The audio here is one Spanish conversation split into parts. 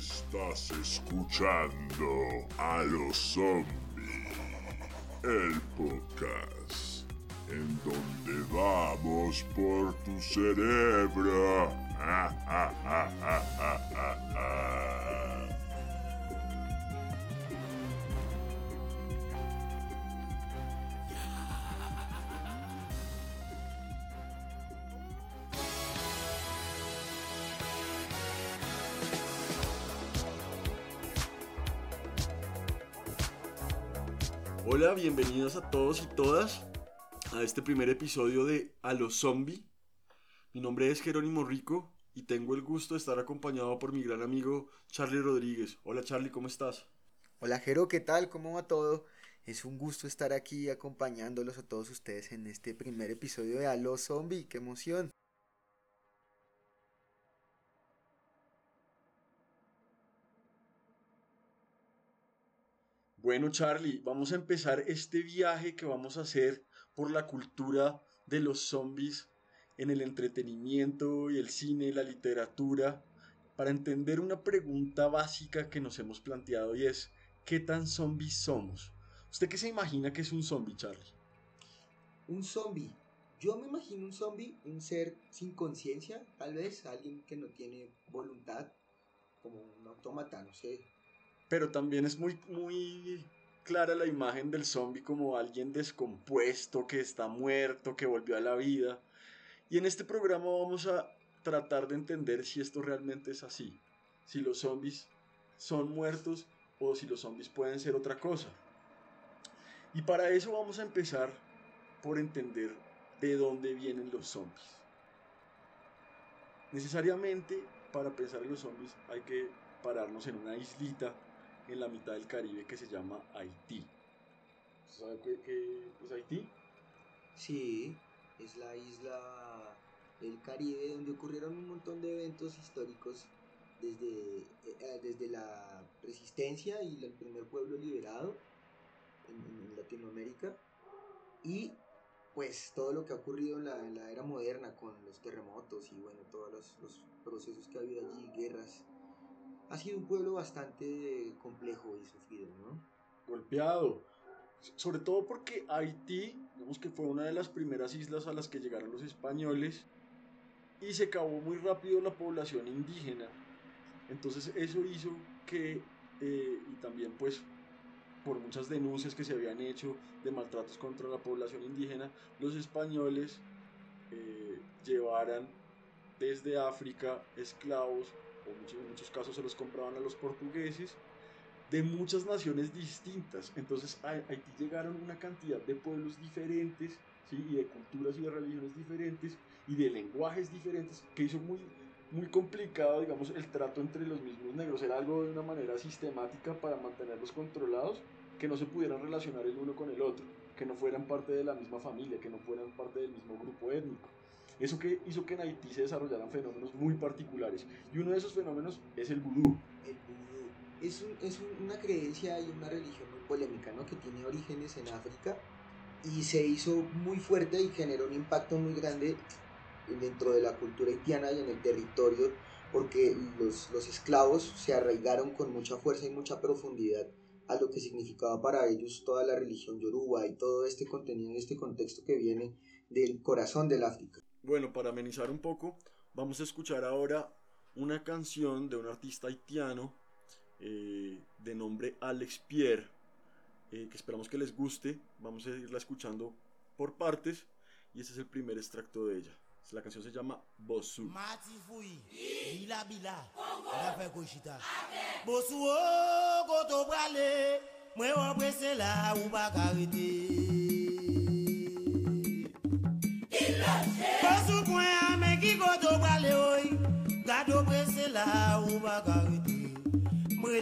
Estás escuchando a los zombies, el podcast en donde vamos por tu cerebro. Bienvenidos a todos y todas a este primer episodio de A los Zombie. Mi nombre es Jerónimo Rico y tengo el gusto de estar acompañado por mi gran amigo Charlie Rodríguez. Hola Charlie, ¿cómo estás? Hola Jero, ¿qué tal? ¿Cómo va todo? Es un gusto estar aquí acompañándolos a todos ustedes en este primer episodio de A los Zombie. ¡Qué emoción! Bueno Charlie, vamos a empezar este viaje que vamos a hacer por la cultura de los zombies en el entretenimiento y el cine, la literatura, para entender una pregunta básica que nos hemos planteado y es, ¿qué tan zombies somos? ¿Usted qué se imagina que es un zombie, Charlie? Un zombie. Yo me imagino un zombie, un ser sin conciencia, tal vez, alguien que no tiene voluntad, como un autómata, no sé. Pero también es muy, muy clara la imagen del zombie como alguien descompuesto, que está muerto, que volvió a la vida. Y en este programa vamos a tratar de entender si esto realmente es así. Si los zombies son muertos o si los zombies pueden ser otra cosa. Y para eso vamos a empezar por entender de dónde vienen los zombies. Necesariamente para pensar en los zombies hay que pararnos en una islita en la mitad del Caribe que se llama Haití. ¿Sabe qué, qué es Haití? Sí, es la isla del Caribe donde ocurrieron un montón de eventos históricos desde, eh, desde la resistencia y el primer pueblo liberado en, Latinoamérica y pues todo lo que ha ocurrido en la, la era moderna con los terremotos y bueno, todos los, los procesos que ha habido allí, guerras. Ha sido un pueblo bastante complejo y sufrido, ¿no? Golpeado. Sobre todo porque Haití, digamos que fue una de las primeras islas a las que llegaron los españoles y se acabó muy rápido la población indígena. Entonces eso hizo que, eh, y también pues por muchas denuncias que se habían hecho de maltratos contra la población indígena, los españoles eh, llevaran desde África esclavos, en muchos casos se los compraban a los portugueses, de muchas naciones distintas. Entonces a Haití llegaron una cantidad de pueblos diferentes, y de culturas y de religiones diferentes, y de lenguajes diferentes, que hizo muy, muy complicado, digamos, el trato entre los mismos negros. Era algo de una manera sistemática para mantenerlos controlados, que no se pudieran relacionar el uno con el otro, que no fueran parte de la misma familia, que no fueran parte del mismo grupo étnico. Eso que hizo que en Haití se desarrollaran fenómenos muy particulares. Y uno de esos fenómenos es el vudú. El vudú es, un- es un- una creencia y una religión muy polémica, ¿no? Que tiene orígenes en África y se hizo muy fuerte y generó un impacto muy grande dentro de la cultura haitiana y en el territorio porque los, los esclavos se arraigaron con mucha fuerza y mucha profundidad a lo que significaba para ellos toda la religión yoruba y todo este contenido, este contexto que viene del corazón del África. Bueno, para amenizar un poco, vamos a escuchar ahora una canción de un artista haitiano eh, de nombre Alex Pierre, eh, que esperamos que les guste. Vamos a irla escuchando por partes y este es el primer extracto de ella. La canción se llama Bosu. Mati bila, la.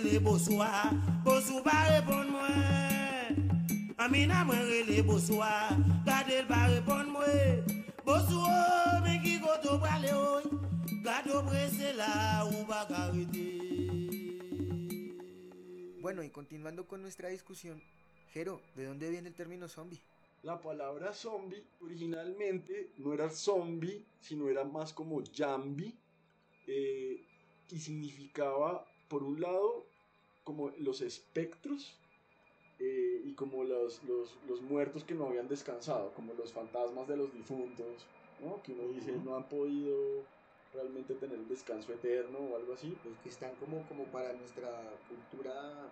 Rele boswa. Bosu pa repon mwen Amina mwen rele boswa. Gade l pa repon mwen Bosu o men ki koto prale oy. Gado prese la ou pa karete Bueno, y continuando con nuestra discusión, Jero, ¿de dónde viene el término zombie? La palabra zombie originalmente no era zombie, sino era más como jambi, eh, y significaba, por un lado, como los espectros eh, y como los, los, los muertos que no habían descansado, como los fantasmas de los difuntos, ¿no? que uno dice no han podido realmente tener un descanso eterno o algo así. Los que están como, como para nuestra cultura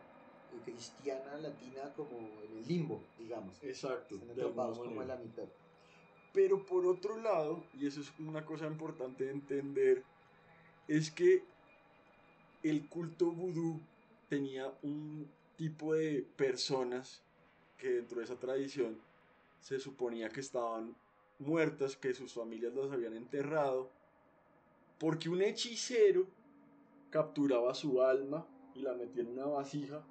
eh, cristiana latina como en el limbo, digamos. Exacto. Están atrapados como a la mitad. Pero por otro lado, y eso es una cosa importante de entender, es que el culto vudú tenía un tipo de personas que dentro de esa tradición se suponía que estaban muertas, que sus familias las habían enterrado, porque un hechicero capturaba su alma y la metía en una vasija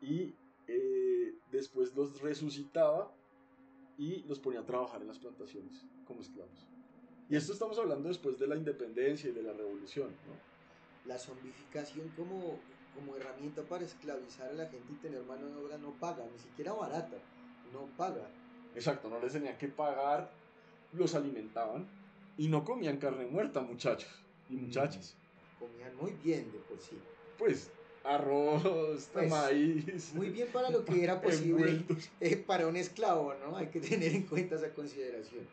y eh, después los resucitaba y los ponía a trabajar en las plantaciones como esclavos. Y esto estamos hablando después de la independencia y de la revolución, ¿no? La zombificación como, como herramienta para esclavizar a la gente y tener mano de obra no paga, ni siquiera barata, no paga. Exacto, no les tenía que pagar, los alimentaban y no comían carne muerta, muchachos y muchachas. Comían muy bien de por sí. Pues arroz, Pues, maíz, Muy bien para lo que era posible eh, para un esclavo, ¿no? Hay que tener en cuenta esa consideración.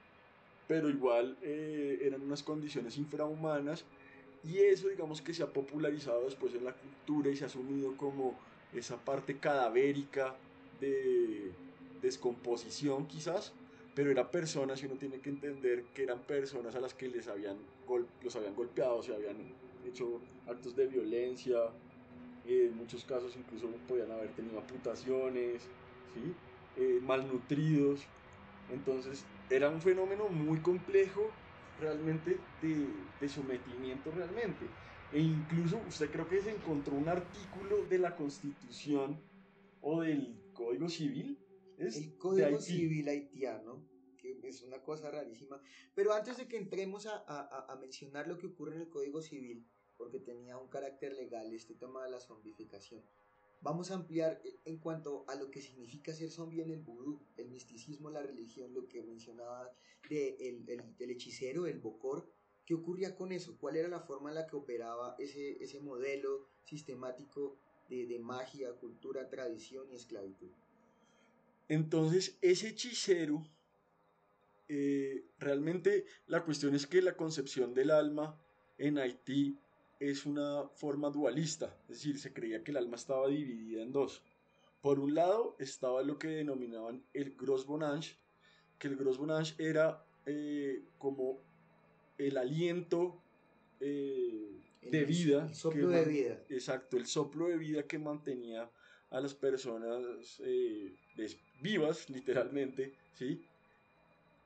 pero igual eh, eran unas condiciones infrahumanas y eso digamos que se ha popularizado después en la cultura y se ha asumido como esa parte cadavérica de descomposición quizás, pero eran personas y uno tiene que entender que eran personas a las que les habían los habían golpeado, se habían hecho actos de violencia, eh, en muchos casos incluso podían haber tenido amputaciones, ¿sí? Eh, malnutridos, entonces era un fenómeno muy complejo realmente de, de sometimiento realmente. E incluso usted creo que se encontró un artículo de la Constitución o del Código Civil. ¿es? El Código Haití. Civil haitiano, que es una cosa rarísima. Pero antes de que entremos a- a- a mencionar lo que ocurre en el Código Civil, porque tenía un carácter legal este tema de la zombificación, vamos a ampliar en cuanto a lo que significa ser zombie en el vudú, el misticismo, la religión, lo que mencionaba de el, hechicero, el bocor. ¿Qué ocurría con eso? ¿Cuál era la forma en la que operaba ese, ese modelo sistemático de, de magia, cultura, tradición y esclavitud? Entonces, ese hechicero, eh, realmente la cuestión es que la concepción del alma en Haití es una forma dualista, es decir, se creía que el alma estaba dividida en dos. Por un lado estaba lo que denominaban el Gros Bonange, que el Gros Bonange era eh, como el aliento eh, de vida. el soplo de vida. Exacto, el soplo de vida que mantenía a las personas eh, vivas, literalmente, ¿sí?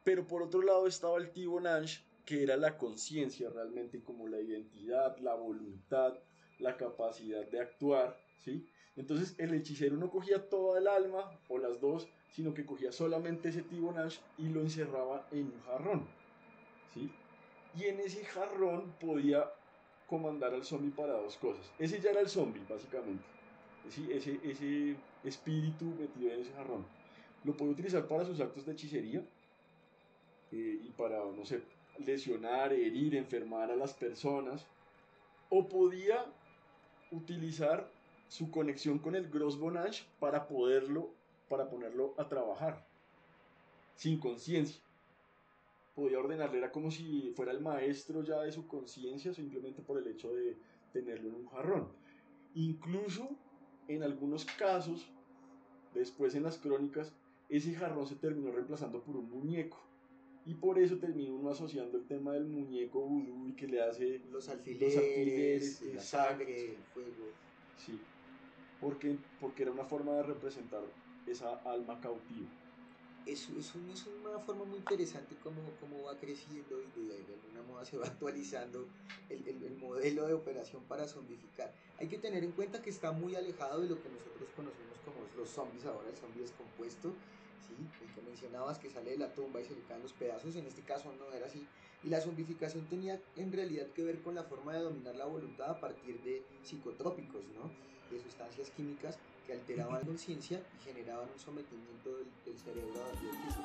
Pero por otro lado estaba el Tibonange, que era la conciencia realmente, como la identidad, la voluntad, la capacidad de actuar, ¿sí? Entonces el hechicero no cogía toda el alma o las dos, sino que cogía solamente ese Tibonange y lo encerraba en un jarrón, ¿sí? Y en ese jarrón podía comandar al zombie para dos cosas. Ese ya era el zombie, básicamente. Ese, ese, ese espíritu metido en ese jarrón. Lo podía utilizar para sus actos de hechicería eh, y para, no sé, lesionar, herir, enfermar a las personas. O podía utilizar su conexión con el Gros Bonage para poderlo, para ponerlo a trabajar sin conciencia. Podía ordenarle, era como si fuera el maestro ya de su conciencia, simplemente por el hecho de tenerlo en un jarrón. Incluso en algunos casos, después en las crónicas, ese jarrón se terminó reemplazando por un muñeco. Y por eso terminó uno asociando el tema del muñeco vudú y que le hace Los alfileres, alfileres, la sangre, el fuego. Sí, porque, porque era una forma de representar esa alma cautiva. es, es, un- es una forma muy interesante cómo, cómo va creciendo y de, de alguna modo se va actualizando el, el- el modelo de operación para zombificar. Hay que tener en cuenta que está muy alejado de lo que nosotros conocemos como los zombies ahora, el zombie descompuesto, ¿sí? el que mencionabas que sale de la tumba y se le caen los pedazos, en este caso no era así. Y la zombificación tenía en realidad que ver con la forma de dominar la voluntad a partir de psicotrópicos, ¿no? de sustancias químicas que alteraban la conciencia y generaban un sometimiento del, del cerebro al físico.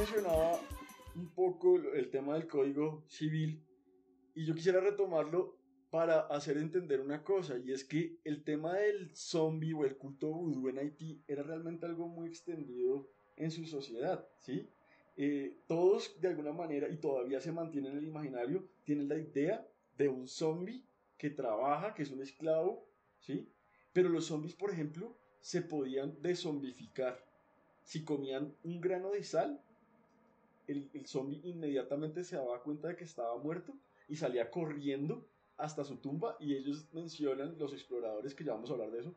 Mencionaba un poco el tema del código civil y yo quisiera retomarlo para hacer entender una cosa y es que el tema del zombie o el culto vudú en Haití era realmente algo muy extendido en su sociedad, ¿sí? Eh, todos de alguna manera y todavía se mantiene en el imaginario tienen la idea de un zombie que trabaja, que es un esclavo, ¿sí? Pero los zombies, por ejemplo, se podían desolvificar si comían un grano de sal, el, el zombie inmediatamente se daba cuenta de que estaba muerto y salía corriendo hasta su tumba y ellos mencionan, los exploradores, que ya vamos a hablar de eso,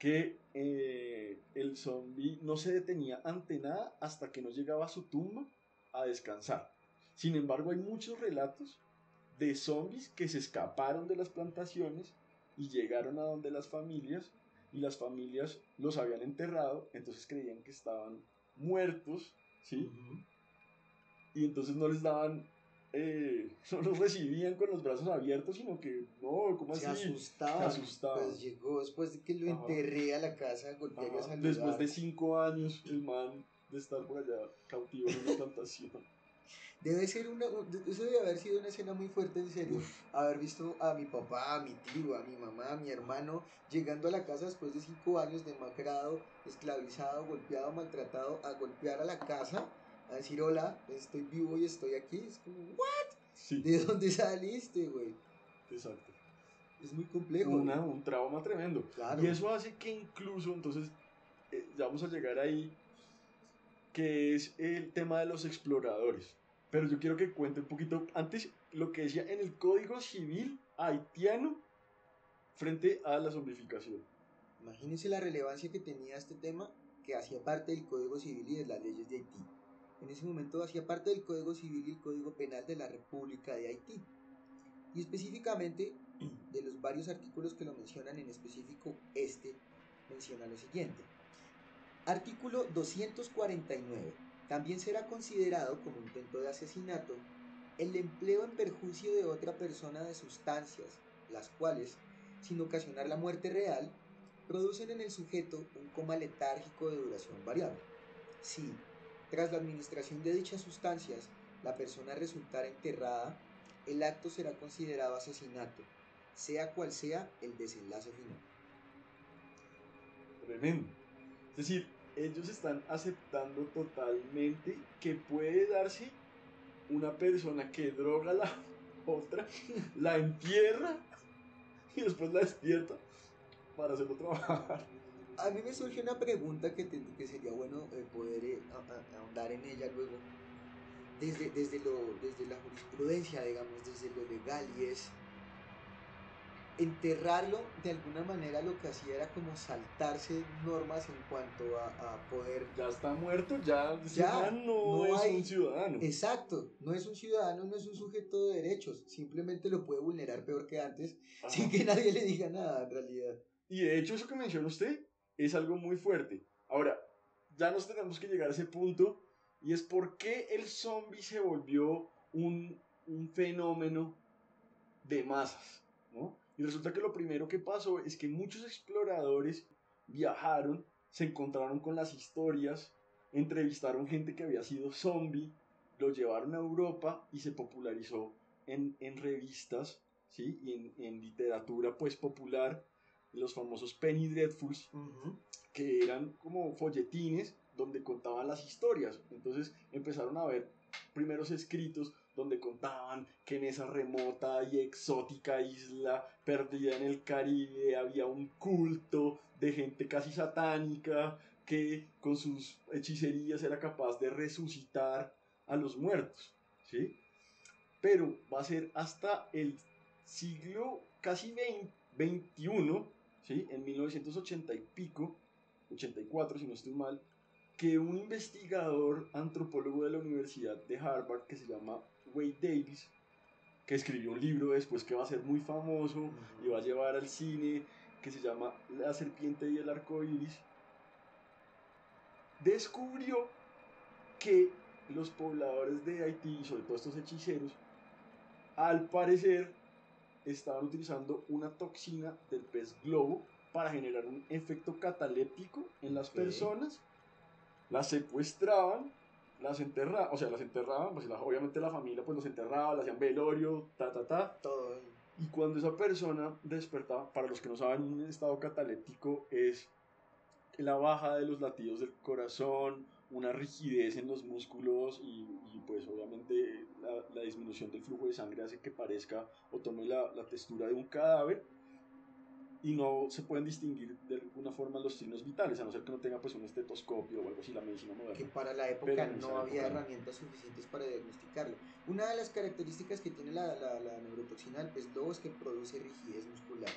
que eh, el zombie no se detenía ante nada hasta que no llegaba a su tumba a descansar. Sin embargo, hay muchos relatos de zombies que se escaparon de las plantaciones y llegaron a donde las familias y las familias los habían enterrado, entonces creían que estaban muertos, ¿sí? Y entonces no les daban, eh, no los recibían con los brazos abiertos, sino que, no, ¿cómo Se así? asustaba. Se asustaba. Pues llegó después de que lo Ajá. enterré a la casa, golpeé a saludar. Después de cinco años, el man de estar por allá cautivo en una plantación. Debe ser una, eso debe haber sido una escena muy fuerte, en serio. Haber visto a mi papá, a mi tío, a mi mamá, a mi hermano llegando a la casa después de cinco años demacrado, esclavizado, golpeado, maltratado, a golpear a la casa, a decir hola, estoy vivo y estoy aquí. Es como, ¿what? Sí, ¿De dónde saliste, güey? exacto. Es muy complejo. Una, un trauma tremendo. Claro. Y eso hace que incluso, entonces, eh, ya vamos a llegar ahí, que es el tema de los exploradores. Pero yo quiero que cuente un poquito antes lo que decía en el Código Civil haitiano frente a la zombificación. Imagínense la relevancia que tenía este tema que hacía parte del Código Civil y de las leyes de Haití. En ese momento hacía parte del Código Civil y el Código Penal de la República de Haití. Y específicamente, de los varios artículos que lo mencionan, en específico este menciona lo siguiente. Artículo 249. También será considerado como intento de asesinato el empleo en perjuicio de otra persona de sustancias, las cuales, sin ocasionar la muerte real, producen en el sujeto un coma letárgico de duración variable. Si, tras la administración de dichas sustancias, la persona resultara enterrada, el acto será considerado asesinato, sea cual sea el desenlace final. Tremendo. Es decir, ellos están aceptando totalmente que puede darse una persona que droga a la otra, la entierra y después la despierta para hacerlo trabajar. A mí me surge una pregunta que, te- que sería bueno eh, poder eh, a- a- ahondar en ella luego. Desde, desde, lo, desde la jurisprudencia, digamos, desde lo legal, y es enterrarlo de alguna manera lo que hacía era como saltarse normas en cuanto a, a poder Ya está muerto, ya, Ya, no, no es hay- un ciudadano. Exacto, no es un ciudadano, no es un sujeto de derechos, simplemente lo puede vulnerar peor que antes, Ajá. sin que nadie le diga nada en realidad. Y de hecho eso que menciona usted es algo muy fuerte. Ahora, ya nos tenemos que llegar a ese punto y es por qué el zombie se volvió un, un fenómeno de masas, ¿no? Y resulta que lo primero que pasó es que muchos exploradores viajaron, se encontraron con las historias, entrevistaron gente que había sido zombie, lo llevaron a Europa y se popularizó en, en revistas, ¿sí? Y en, en literatura pues popular los famosos Penny Dreadfuls, que eran como folletines donde contaban las historias. Entonces empezaron a ver primeros escritos donde contaban que en esa remota y exótica isla perdida en el Caribe había un culto de gente casi satánica que con sus hechicerías era capaz de resucitar a los muertos, ¿sí? Pero va a ser hasta el siglo casi 21, En 1980 y pico, 84 si no estoy mal, que un investigador antropólogo de la Universidad de Harvard que se llama Wade Davis, que escribió un libro después que va a ser muy famoso y va a llevar al cine, que se llama La serpiente y el arco iris, descubrió que los pobladores de Haití, sobre todo estos hechiceros, al parecer estaban utilizando una toxina del pez globo para generar un efecto cataléptico en las Ok. personas, las secuestraban, las enterraban, o sea, las enterraban, pues la- obviamente la familia pues los enterraba, le hacían velorio, ta, ta, ta, Todo. y cuando esa persona despertaba, para los que no saben, un estado cataléptico es la baja de los latidos del corazón, una rigidez en los músculos y, y, pues obviamente la, la disminución del flujo de sangre hace que parezca o tome la, la textura de un cadáver y no se pueden distinguir de alguna forma los signos vitales, a no ser que no tenga pues un estetoscopio o algo así, la medicina que moderna. para la época no había época no. herramientas suficientes para diagnosticarlo. Una de las características que tiene la, la, la neurotoxina del pez globo es que produce rigidez muscular.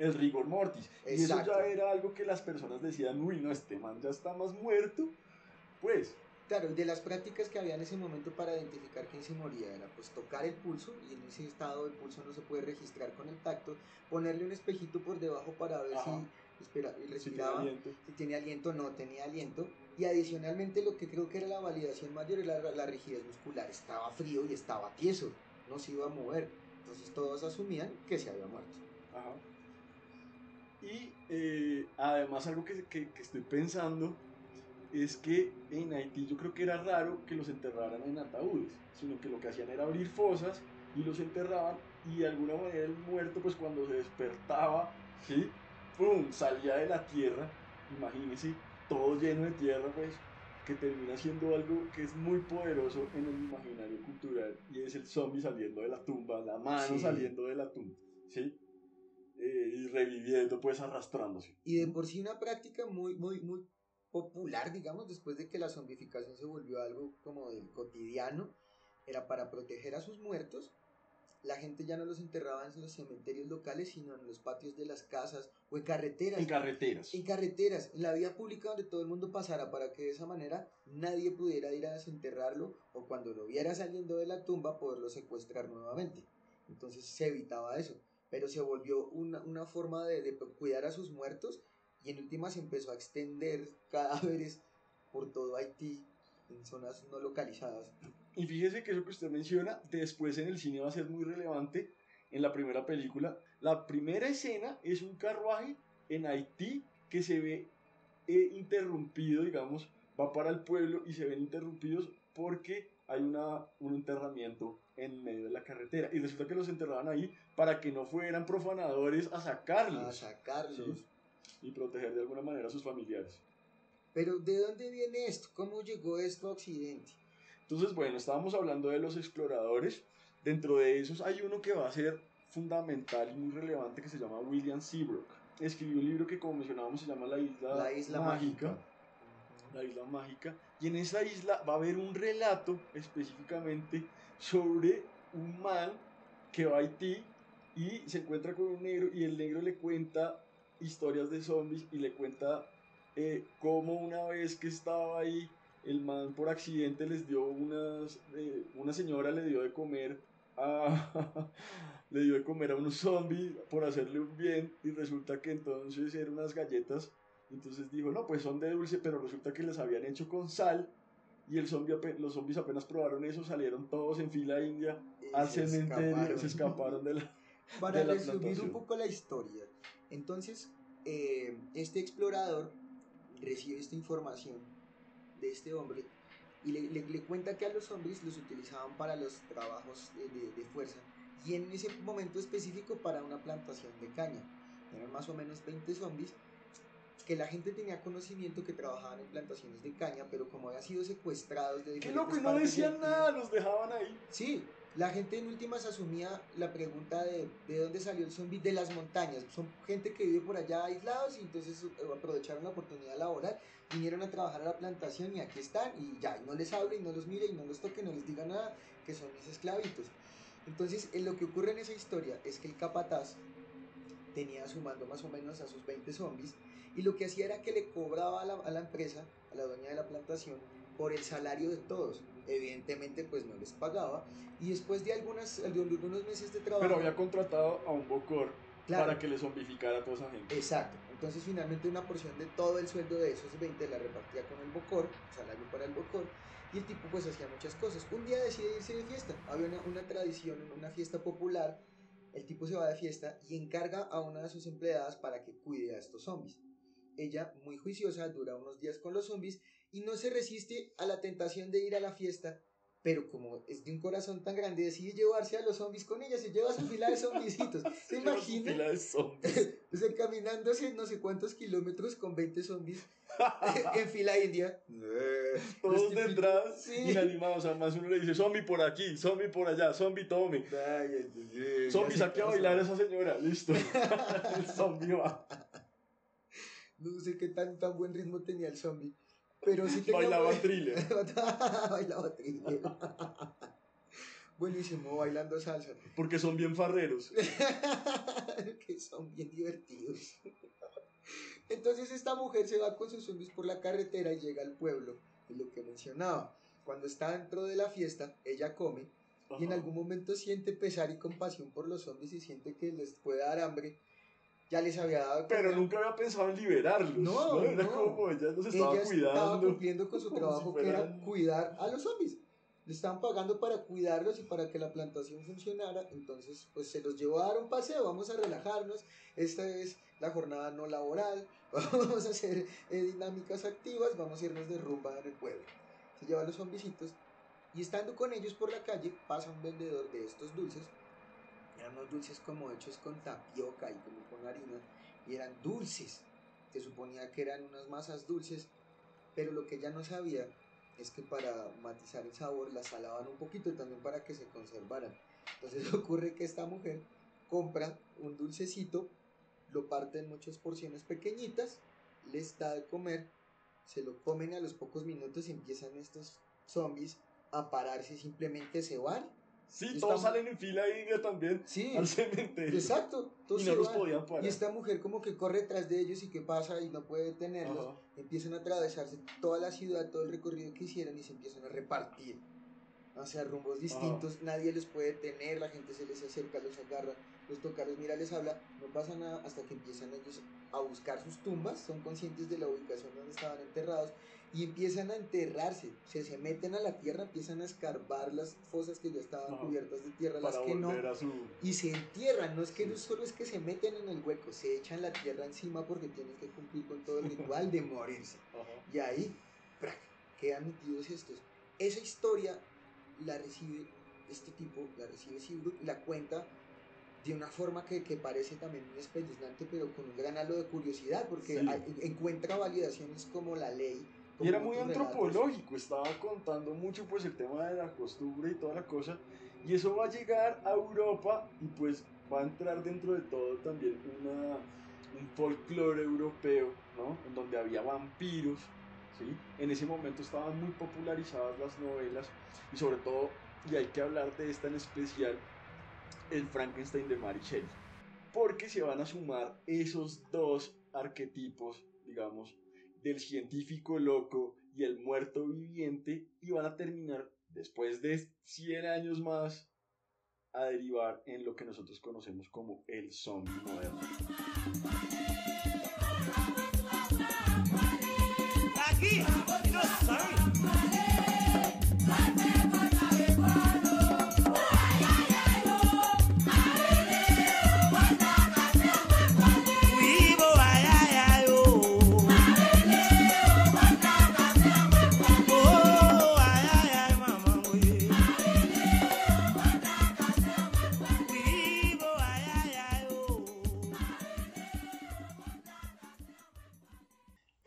El rigor mortis. Y eso ya era algo que las personas decían, uy, no, este man ya está más muerto. Pues, Claro, de las prácticas que había en ese momento para identificar quién se moría era pues tocar el pulso y en ese estado el pulso no se puede registrar con el tacto, ponerle un espejito por debajo para ver Ajá. si espera, si tiene respiraba, si tenía aliento o no tenía aliento y adicionalmente lo que creo que era la validación mayor era la, la rigidez muscular, estaba frío y estaba tieso, no se iba a mover, entonces todos asumían que se había muerto. Ajá. Y eh, además algo que, que- que estoy pensando es que en Haití yo creo que era raro que los enterraran en ataúdes, sino que lo que hacían era abrir fosas y los enterraban y de alguna manera el muerto pues cuando se despertaba, ¿sí? ¡Pum! salía de la tierra, imagínense, todo lleno de tierra pues, que termina siendo algo que es muy poderoso en el imaginario cultural y es el zombie saliendo de la tumba, la mano Sí. saliendo de la tumba, ¿sí? Eh, y reviviendo pues arrastrándose. Y de por sí una práctica muy, muy, muy popular, digamos, después de que la zombificación se volvió algo como del cotidiano, era para proteger a sus muertos. La gente ya no los enterraba en los cementerios locales, sino en los patios de las casas o en carreteras. En carreteras. en carreteras, en la vía pública donde todo el mundo pasara para que de esa manera nadie pudiera ir a desenterrarlo o cuando lo viera saliendo de la tumba poderlo secuestrar nuevamente. Entonces se evitaba eso, pero se volvió una, una forma de, de cuidar a sus muertos y en última se empezó a extender cadáveres por todo Haití en zonas no localizadas. Y fíjese que eso que usted menciona, después en el cine va a ser muy relevante en la primera película. La primera escena es un carruaje en Haití que se ve eh, interrumpido, digamos, va para el pueblo y se ven interrumpidos porque hay una, un enterramiento en medio de la carretera. Y resulta que los enterraban ahí para que no fueran profanadores a sacarlos A sacarlos. Sí. y proteger de alguna manera a sus familiares. Pero ¿de dónde viene esto? ¿Cómo llegó esto a Occidente? Entonces, bueno, estábamos hablando de los exploradores. Dentro de esos hay uno que va a ser fundamental y muy relevante que se llama William Seabrook. Escribió un libro que, como mencionábamos, se llama La Isla, La isla mágica. La Isla Mágica. Y en esa isla va a haber un relato específicamente sobre un man que va a Haití y se encuentra con un negro y el negro le cuenta historias de zombies y le cuenta eh, cómo una vez que estaba ahí el man por accidente les dio unas eh, una señora le dio de comer a le dio de comer a unos zombies por hacerle un bien y resulta que entonces eran unas galletas entonces dijo no pues son de dulce pero resulta que les habían hecho con sal y el zombie los zombies apenas probaron eso salieron todos en fila india Y al se cementerio escaparon. se escaparon de la Para de la resumir un poco la historia, entonces eh, este explorador recibe esta información de este hombre y le, le- le cuenta que a los zombies los utilizaban para los trabajos de, de- de fuerza y en ese momento específico para una plantación de caña. Eran más o menos 20 zombies que la gente tenía conocimiento que trabajaban en plantaciones de caña, pero como habían sido secuestrados de Qué loco, y no decían del- nada, los dejaban ahí. Sí, la gente en últimas asumía la pregunta de de dónde salió el zombie de las montañas. Son gente que vive por allá aislados y entonces eh, aprovecharon la oportunidad laboral, vinieron a trabajar a la plantación y aquí están y ya, y no les hable y no los mire y no los toque, no les diga nada, que son mis esclavitos. Entonces, en lo que ocurre en esa historia es que el capataz tenía a su mando más o menos a sus 20 zombies y lo que hacía era que le cobraba a la, a la empresa, a la dueña de la plantación, por el salario de todos. Evidentemente, pues no les pagaba. Y después de, algunas, de algunos meses de trabajo. Pero había contratado a un Bocor Claro. para que le zombificara a toda esa gente. Exacto. Entonces, finalmente, una porción de todo el sueldo de esos 20 la repartía con el Bocor, salario para el Bocor. Y el tipo, pues, hacía muchas cosas. Un día decide irse de fiesta. Había una, una tradición, una fiesta popular. El tipo se va de fiesta y encarga a una de sus empleadas para que cuide a estos zombies. Ella, muy juiciosa, dura unos días con los zombies y no se resiste a la tentación de ir a la fiesta, pero como es de un corazón tan grande, decide llevarse a los zombies con ella, se lleva a su fila de zombiecitos. ¿Se imagina? fila de zombies. O sea, caminándose no sé cuántos kilómetros con 20 zombies en fila india. Todos Los de típicos- atrás, Sí. inanimados. Además, uno le dice zombie por aquí, zombie por allá, zombie tome. Zombie, saque a bailar a esa señora. Listo. El zombie va. No sé qué tan, tan buen ritmo tenía el zombie. Pero sí tenía Bailaba thriller. Bailaba thriller. Buenísimo, bailando salsa. Porque son bien farreros. que son bien divertidos. Entonces esta mujer se va con sus zombies por la carretera y llega al pueblo. Es lo que mencionaba. Cuando está dentro de la fiesta, ella come y en algún momento siente pesar y compasión por los zombies y siente que les puede dar hambre. Ya les había dado Pero nunca había pensado en liberarlos. No, Era no. como ella los estaba ella estaba cuidando. cumpliendo con su trabajo si que era fueran- cuidar a los zombies. Le estaban pagando para cuidarlos y para que la plantación funcionara. Entonces, pues se los llevó a dar un paseo. Vamos a relajarnos. Esta es la jornada no laboral. Vamos a hacer eh, dinámicas activas. Vamos a irnos de rumba en el pueblo. Se lleva a los zombisitos. Y estando con ellos por la calle, pasa un vendedor de estos dulces. Eran unos dulces como hechos con tapioca y como con harina. Y eran dulces. Se suponía que eran unas masas dulces. Pero lo que ella no sabía es que para matizar el sabor las salaban un poquito también para que se conservaran. Entonces ocurre que esta mujer compra un dulcecito, lo parte en muchas porciones pequeñitas, les da de comer, se lo comen a los pocos minutos y empiezan estos zombies a pararse, simplemente se van. Sí, Y todos salen en fila india también Sí, al cementerio. exacto. todos Y no los podían parar. Y esta mujer como que corre tras de ellos y que pasa y no puede detenerlos. Ajá. empiezan a atravesarse toda la ciudad, todo el recorrido que hicieron y se empiezan a repartir hacia rumbos distintos, nadie los puede detener, la gente se les acerca, los agarra, los toca, los mira, les habla, no pasa nada hasta que empiezan ellos a buscar sus tumbas, son conscientes de la ubicación donde estaban enterrados y empiezan a enterrarse, se, se meten a la tierra, empiezan a escarbar las fosas que ya estaban cubiertas de tierra, las que no, su... y se entierran, no es que no solo es que se meten en el hueco, se echan la tierra encima porque tienen que cumplir con todo el ritual de morirse. Ajá. Y ahí, ¡prac! quedan metidos estos. Esa historia la recibe este tipo, la recibe Seabrook, la cuenta de una forma que, que parece también muy espeluznante, pero con un gran halo de curiosidad, porque Sí. hay- encuentra validaciones como la ley. Y como era muy otros relatos. antropológico, estaba contando mucho pues el tema de la costumbre y toda la cosa. Y eso va a llegar a Europa y pues va a entrar dentro de todo también una, un folclore europeo, ¿no? En donde había vampiros, En ese momento estaban muy popularizadas las novelas y sobre todo, y hay que hablar de esta en especial, el Frankenstein de Mary. Porque se van a sumar esos dos arquetipos, digamos, del científico loco y el muerto viviente y van a terminar después de 100 años más a derivar en lo que nosotros conocemos como el zombie moderno.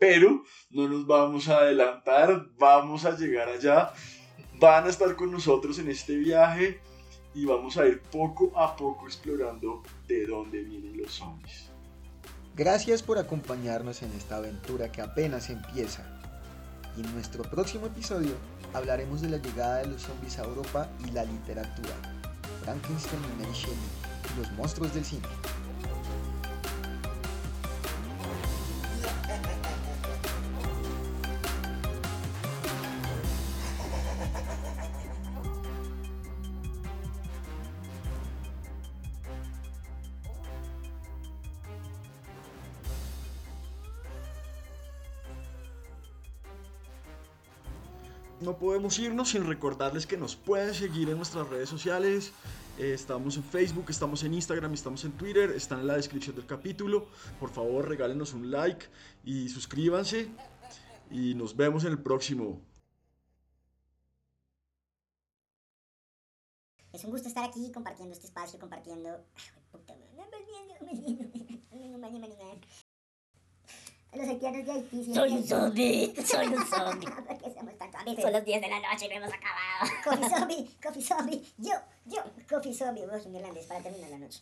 Pero no nos vamos a adelantar, vamos a llegar allá, van a estar con nosotros en este viaje y vamos a ir poco a poco explorando de dónde vienen los zombies. Gracias por acompañarnos en esta aventura que apenas empieza. Y en nuestro próximo episodio hablaremos de la llegada de los zombies a Europa y la literatura. Frankenstein y Mary Shelley, los monstruos del cine. No podemos irnos sin recordarles que nos pueden seguir en nuestras redes sociales. Eh, estamos en Facebook, estamos en Instagram, estamos en Twitter, están en la descripción del capítulo. Por favor, regálenos un like y suscríbanse. Y nos vemos en el próximo. Es un gusto estar aquí compartiendo este espacio, compartiendo. Los haitianos de Haití. Soy un zombie, soy un zombie. ¿Por qué somos tan zombies? Son las 10 de la noche y no hemos acabado. Coffee zombie, coffee zombie. Yo, yo, coffee zombie. Vos, un irlandés para terminar la noche.